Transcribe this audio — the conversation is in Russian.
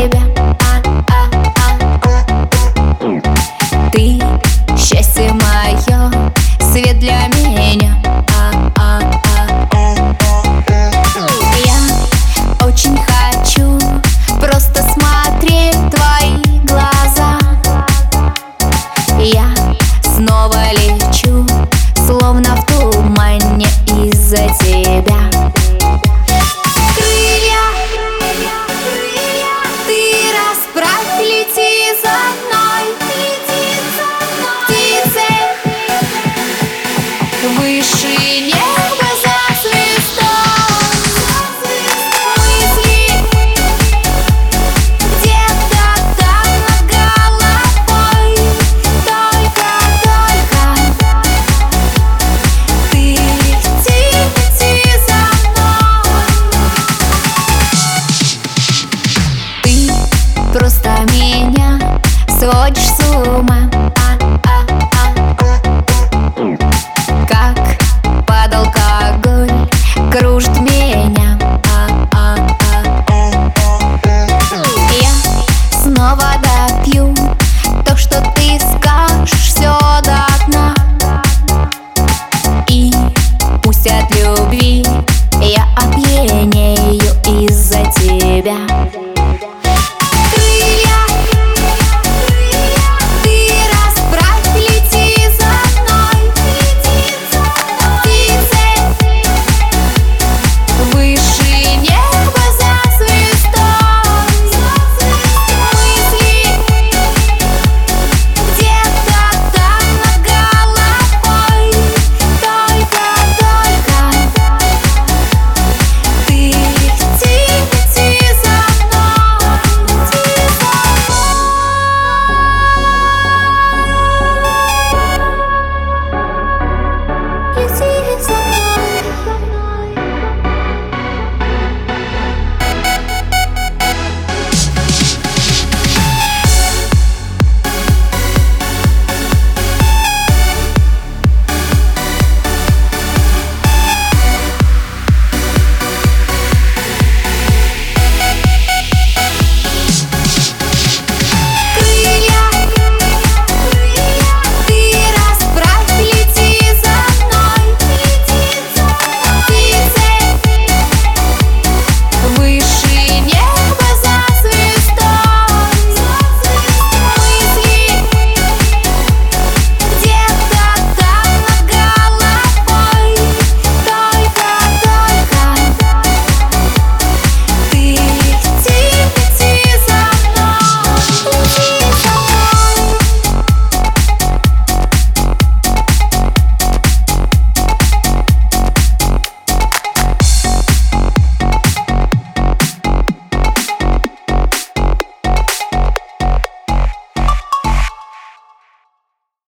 тебя. А, а, а. Ты счастье мое, свет для Просто меня сводишь с ума а. Как под алкоголь кружит меня. Я снова допью то, что ты скажешь, все до дна И пусть от любви я опьянею из-за тебя